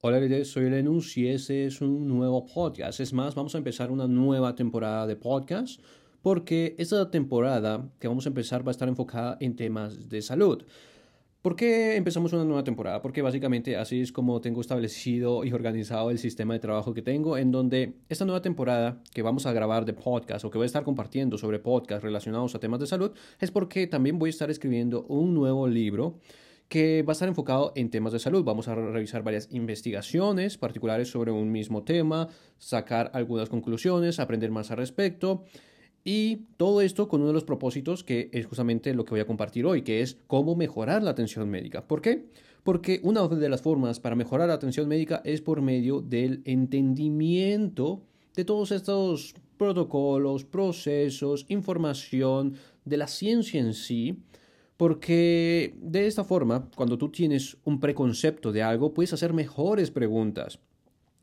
Hola, soy Lenus y este es un nuevo podcast. Es más, vamos a empezar una nueva temporada de podcast porque esta temporada que vamos a empezar va a estar enfocada en temas de salud. ¿Por qué empezamos una nueva temporada? Porque básicamente así es como tengo establecido y organizado el sistema de trabajo que tengo, en donde esta nueva temporada que vamos a grabar de podcast o que voy a estar compartiendo sobre podcast relacionados a temas de salud es porque también voy a estar escribiendo un nuevo libro que va a estar enfocado en temas de salud. Vamos a revisar varias investigaciones particulares sobre un mismo tema, sacar algunas conclusiones, aprender más al respecto. Y todo esto con uno de los propósitos que es justamente lo que voy a compartir hoy, que es cómo mejorar la atención médica. ¿Por qué? Porque una de las formas para mejorar la atención médica es por medio del entendimiento de todos estos protocolos, procesos, información, de la ciencia en sí, porque de esta forma, cuando tú tienes un preconcepto de algo, puedes hacer mejores preguntas.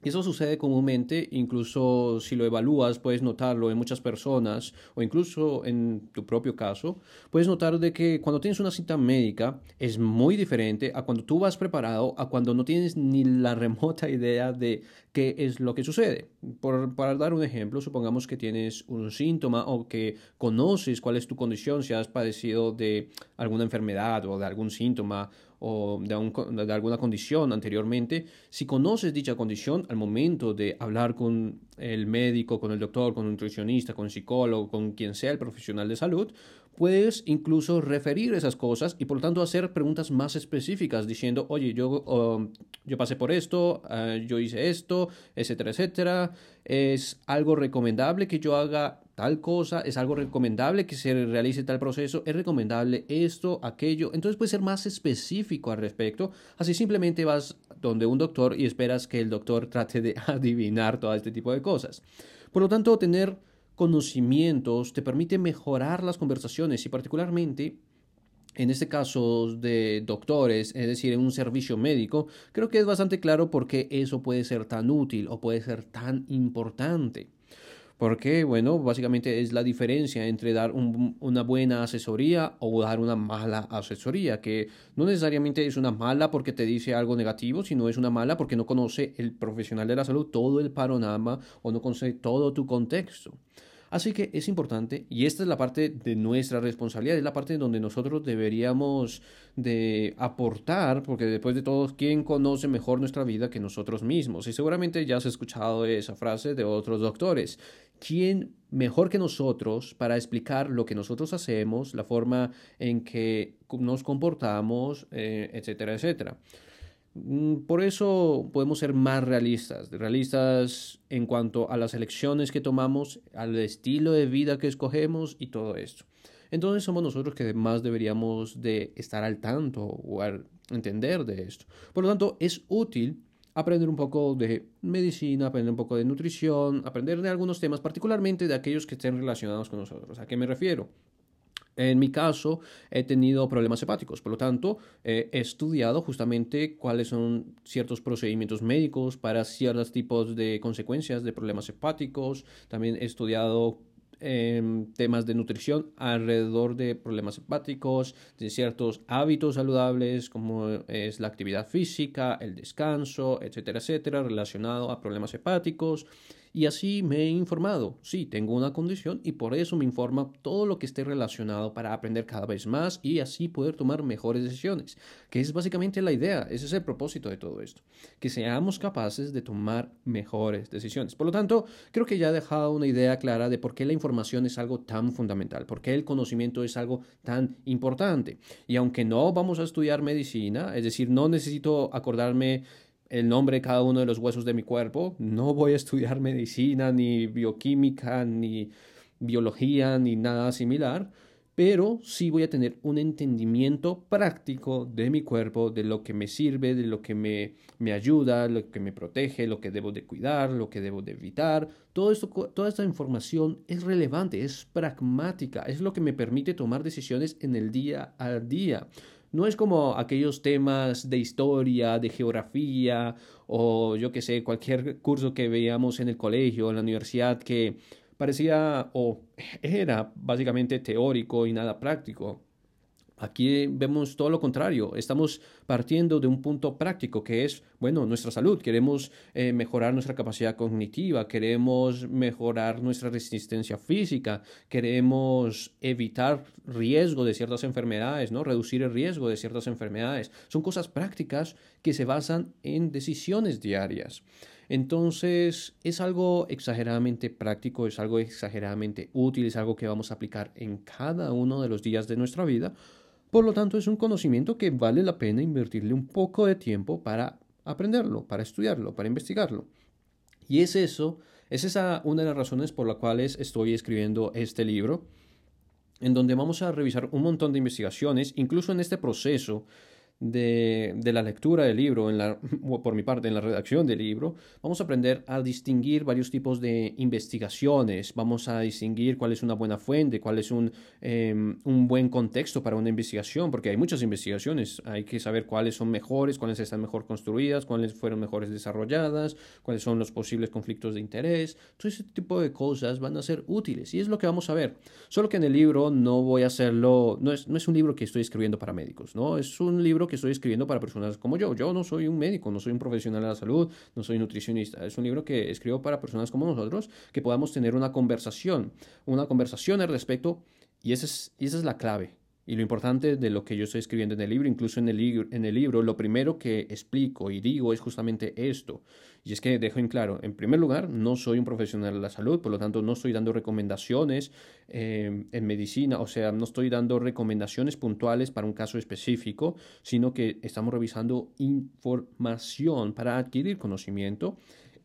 Eso sucede comúnmente, incluso si lo evalúas, puedes notarlo en muchas personas o incluso en tu propio caso, puedes notar de que cuando tienes una cita médica es muy diferente a cuando tú vas preparado, a cuando no tienes ni la remota idea de qué es lo que sucede. Por, para dar un ejemplo, supongamos que tienes un síntoma o que conoces cuál es tu condición, si has padecido de alguna enfermedad o de algún síntoma o de, de, alguna condición anteriormente, si conoces dicha condición al momento de hablar con el médico, con el doctor, con un nutricionista, con un psicólogo, con quien sea el profesional de salud, puedes incluso referir esas cosas y por lo tanto hacer preguntas más específicas diciendo, oye, yo, um, yo pasé por esto, uh, yo hice esto, etcétera, etcétera. Es algo recomendable que yo haga tal cosa, es algo recomendable que se realice tal proceso, es recomendable esto, aquello. Entonces puedes ser más específico al respecto. Así simplemente vas donde un doctor y esperas que el doctor trate de adivinar todo este tipo de cosas. Por lo tanto, tener conocimientos te permite mejorar las conversaciones y particularmente en este caso de doctores, es decir, en un servicio médico, creo que es bastante claro por qué eso puede ser tan útil o puede ser tan importante. Porque, bueno, básicamente es la diferencia entre dar una buena asesoría o dar una mala asesoría, que no necesariamente es una mala porque te dice algo negativo, sino es una mala porque no conoce el profesional de la salud todo el panorama o no conoce todo tu contexto. Así que es importante, y esta es la parte de nuestra responsabilidad, es la parte donde nosotros deberíamos de aportar, porque después de todo, ¿quién conoce mejor nuestra vida que nosotros mismos? Y seguramente ya has escuchado esa frase de otros doctores. ¿Quién mejor que nosotros para explicar lo que nosotros hacemos, la forma en que nos comportamos, eh, etcétera, etcétera? Mm, por eso podemos ser más realistas, realistas en cuanto a las elecciones que tomamos, al estilo de vida que escogemos y todo esto. Entonces somos nosotros que más deberíamos de estar al tanto o entender de esto. Por lo tanto, es útil aprender un poco de medicina, aprender un poco de nutrición, aprender de algunos temas, particularmente de aquellos que estén relacionados con nosotros. ¿A qué me refiero? En mi caso, he tenido problemas hepáticos, por lo tanto, he estudiado justamente cuáles son ciertos procedimientos médicos para ciertos tipos de consecuencias de problemas hepáticos. También he estudiado em, temas de nutrición alrededor de problemas hepáticos, de ciertos hábitos saludables como es la actividad física, el descanso, etcétera, etcétera, relacionado a problemas hepáticos y así me he informado. Sí, tengo una condición y por eso me informa todo lo que esté relacionado para aprender cada vez más y así poder tomar mejores decisiones, que es básicamente la idea, ese es el propósito de todo esto, que seamos capaces de tomar mejores decisiones. Por lo tanto, creo que ya he dejado una idea clara de por qué la información es algo tan fundamental, por qué el conocimiento es algo tan importante. Y aunque no vamos a estudiar medicina, es decir, no necesito acordarme el nombre de cada uno de los huesos de mi cuerpo. No voy a estudiar medicina, ni bioquímica, ni biología, ni nada similar, pero sí voy a tener un entendimiento práctico de mi cuerpo, de lo que me sirve, de lo que me, me ayuda, lo que me protege, lo que debo de cuidar, lo que debo de evitar. Toda esta información es relevante, es pragmática, es lo que me permite tomar decisiones en el día a día. No es como aquellos temas de historia, de geografía o yo que sé, cualquier curso que veíamos en el colegio, en la universidad, que parecía o era básicamente teórico y nada práctico. Aquí vemos todo lo contrario. Estamos partiendo de un punto práctico que es, bueno, nuestra salud. Queremos eh, mejorar nuestra capacidad cognitiva, queremos mejorar nuestra resistencia física, queremos evitar riesgo de ciertas enfermedades, ¿no? Reducir el riesgo de ciertas enfermedades. Son cosas prácticas que se basan en decisiones diarias. Entonces, es algo exageradamente práctico, es algo exageradamente útil, es algo que vamos a aplicar en cada uno de los días de nuestra vida por lo tanto, es un conocimiento que vale la pena invertirle un poco de tiempo para aprenderlo, para estudiarlo, para investigarlo. Y es eso, es esa una de las razones por las cuales estoy escribiendo este libro, en donde vamos a revisar un montón de investigaciones, incluso en este proceso de, de, la lectura del libro, en la, por mi parte, en la redacción del libro, vamos a aprender a distinguir varios tipos de investigaciones, vamos a distinguir cuál es una buena fuente, cuál es un, em, un buen contexto para una investigación, porque hay muchas investigaciones, hay que saber cuáles son mejores, cuáles están mejor construidas, cuáles fueron mejores desarrolladas, cuáles son los posibles conflictos de interés, todo ese tipo de cosas van a ser útiles y es lo que vamos a ver. Solo que en el libro no voy a hacerlo, no es, no es un libro que estoy escribiendo para médicos, ¿no? Es un libro que estoy escribiendo para personas como yo. Yo no soy un médico, no soy un profesional de la salud, no soy nutricionista. Es un libro que escribo para personas como nosotros que podamos tener una conversación, una conversación al respecto y esa es, y esa es la clave. Y lo importante de lo que yo estoy escribiendo en el libro, incluso en el, libro, en el libro, lo primero que explico y digo es justamente esto. Y es que dejo en claro, en primer lugar, no soy un profesional de la salud, por lo tanto no estoy dando recomendaciones eh, en medicina, o sea, no estoy dando recomendaciones puntuales para un caso específico, sino que estamos revisando información para adquirir conocimiento.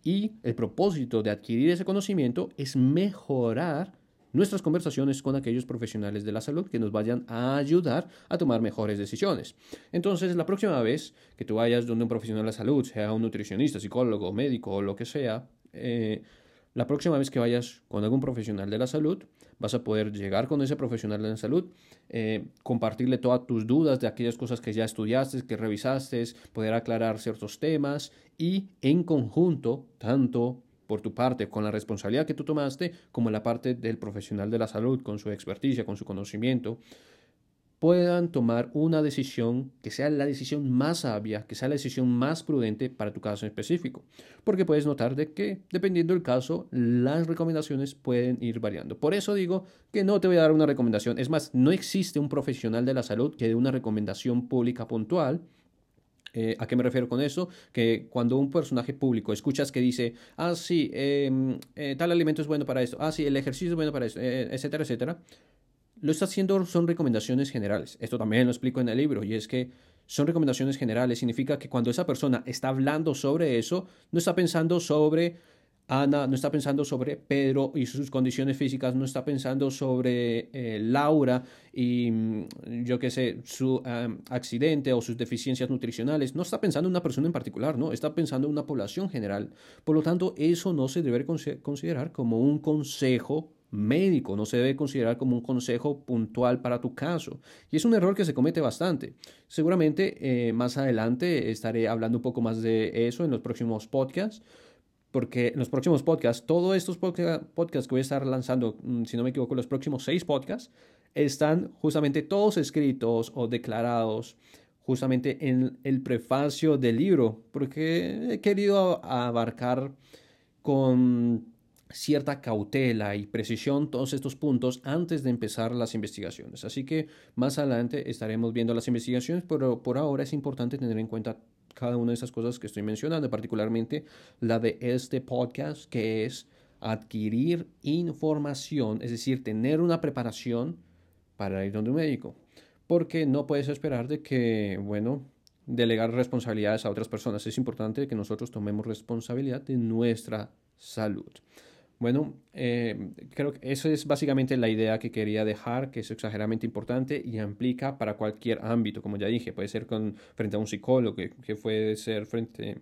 Y el propósito de adquirir ese conocimiento es mejorar nuestras conversaciones con aquellos profesionales de la salud que nos vayan a ayudar a tomar mejores decisiones. Entonces, la próxima vez que tú vayas donde un profesional de la salud, sea un nutricionista, psicólogo, médico o lo que sea, eh, la próxima vez que vayas con algún profesional de la salud, vas a poder llegar con ese profesional de la salud, eh, compartirle todas tus dudas de aquellas cosas que ya estudiaste, que revisaste, poder aclarar ciertos temas y en conjunto, tanto por tu parte, con la responsabilidad que tú tomaste, como la parte del profesional de la salud, con su experticia, con su conocimiento, puedan tomar una decisión que sea la decisión más sabia, que sea la decisión más prudente para tu caso específico. Porque puedes notar de que, dependiendo del caso, las recomendaciones pueden ir variando. Por eso digo que no te voy a dar una recomendación. Es más, no existe un profesional de la salud que dé una recomendación pública puntual eh, ¿A qué me refiero con eso? Que cuando un personaje público escuchas que dice, ah, sí, em, eh, tal alimento es bueno para esto, ah, sí, el ejercicio es bueno para esto, eh, etcétera, etcétera, lo está haciendo son recomendaciones generales. Esto también lo explico en el libro, y es que son recomendaciones generales. Significa que cuando esa persona está hablando sobre eso, no está pensando sobre Ana no está pensando sobre Pedro y sus condiciones físicas, no está pensando sobre eh, Laura y mm, yo qué sé, su accidente o sus deficiencias nutricionales, no está pensando en una persona en particular, no, está pensando en una población general. Por lo tanto, eso no se debe considerar como un consejo médico, no se debe considerar como un consejo puntual para tu caso. Y es un error que se comete bastante. Seguramente eh, más adelante estaré hablando un poco más de eso en los próximos podcasts porque en los próximos podcasts, todos estos podcasts que voy a estar lanzando, mm, si no me equivoco, los próximos seis podcasts, están justamente todos escritos o declarados justamente en el prefacio del libro, porque he querido abarcar con cierta cautela y precisión todos estos puntos antes de empezar las investigaciones. Así que más adelante estaremos viendo las investigaciones, pero por ahora es importante tener en cuenta cada una de esas cosas que estoy mencionando, particularmente la de este podcast, que es adquirir información, es decir, tener una preparación para ir donde un médico. Porque no puedes esperar de que, bueno, delegar responsabilidades a otras personas. Es importante que nosotros tomemos responsabilidad de nuestra salud. Bueno, eh, creo que eso es básicamente la idea que quería dejar, que es exageradamente importante y aplica para cualquier ámbito, como ya dije, puede ser con, frente a un psicólogo, que, puede ser frente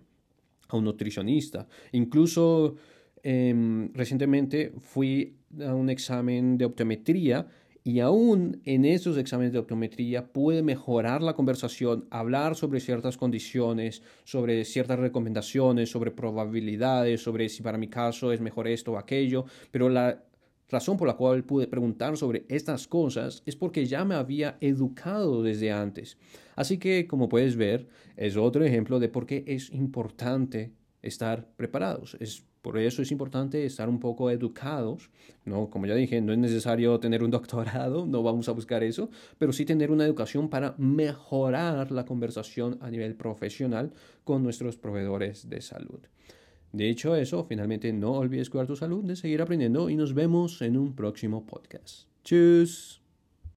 a un nutricionista. Incluso em, recientemente fui a un examen de optometría y aún en esos exámenes de optometría puede mejorar la conversación, hablar sobre ciertas condiciones, sobre ciertas recomendaciones, sobre probabilidades, sobre si para mi caso es mejor esto o aquello, pero la razón por la cual pude preguntar sobre estas cosas es porque ya me había educado desde antes. Así que, como puedes ver, es otro ejemplo de por qué es importante estar preparados. Por eso es importante estar un poco educados. ¿no? Como ya dije, no es necesario tener un doctorado, no vamos a buscar eso, pero sí tener una educación para mejorar la conversación a nivel profesional con nuestros proveedores de salud. Dicho eso, finalmente no olvides cuidar tu salud, de seguir aprendiendo y nos vemos en un próximo podcast. ¡Chus!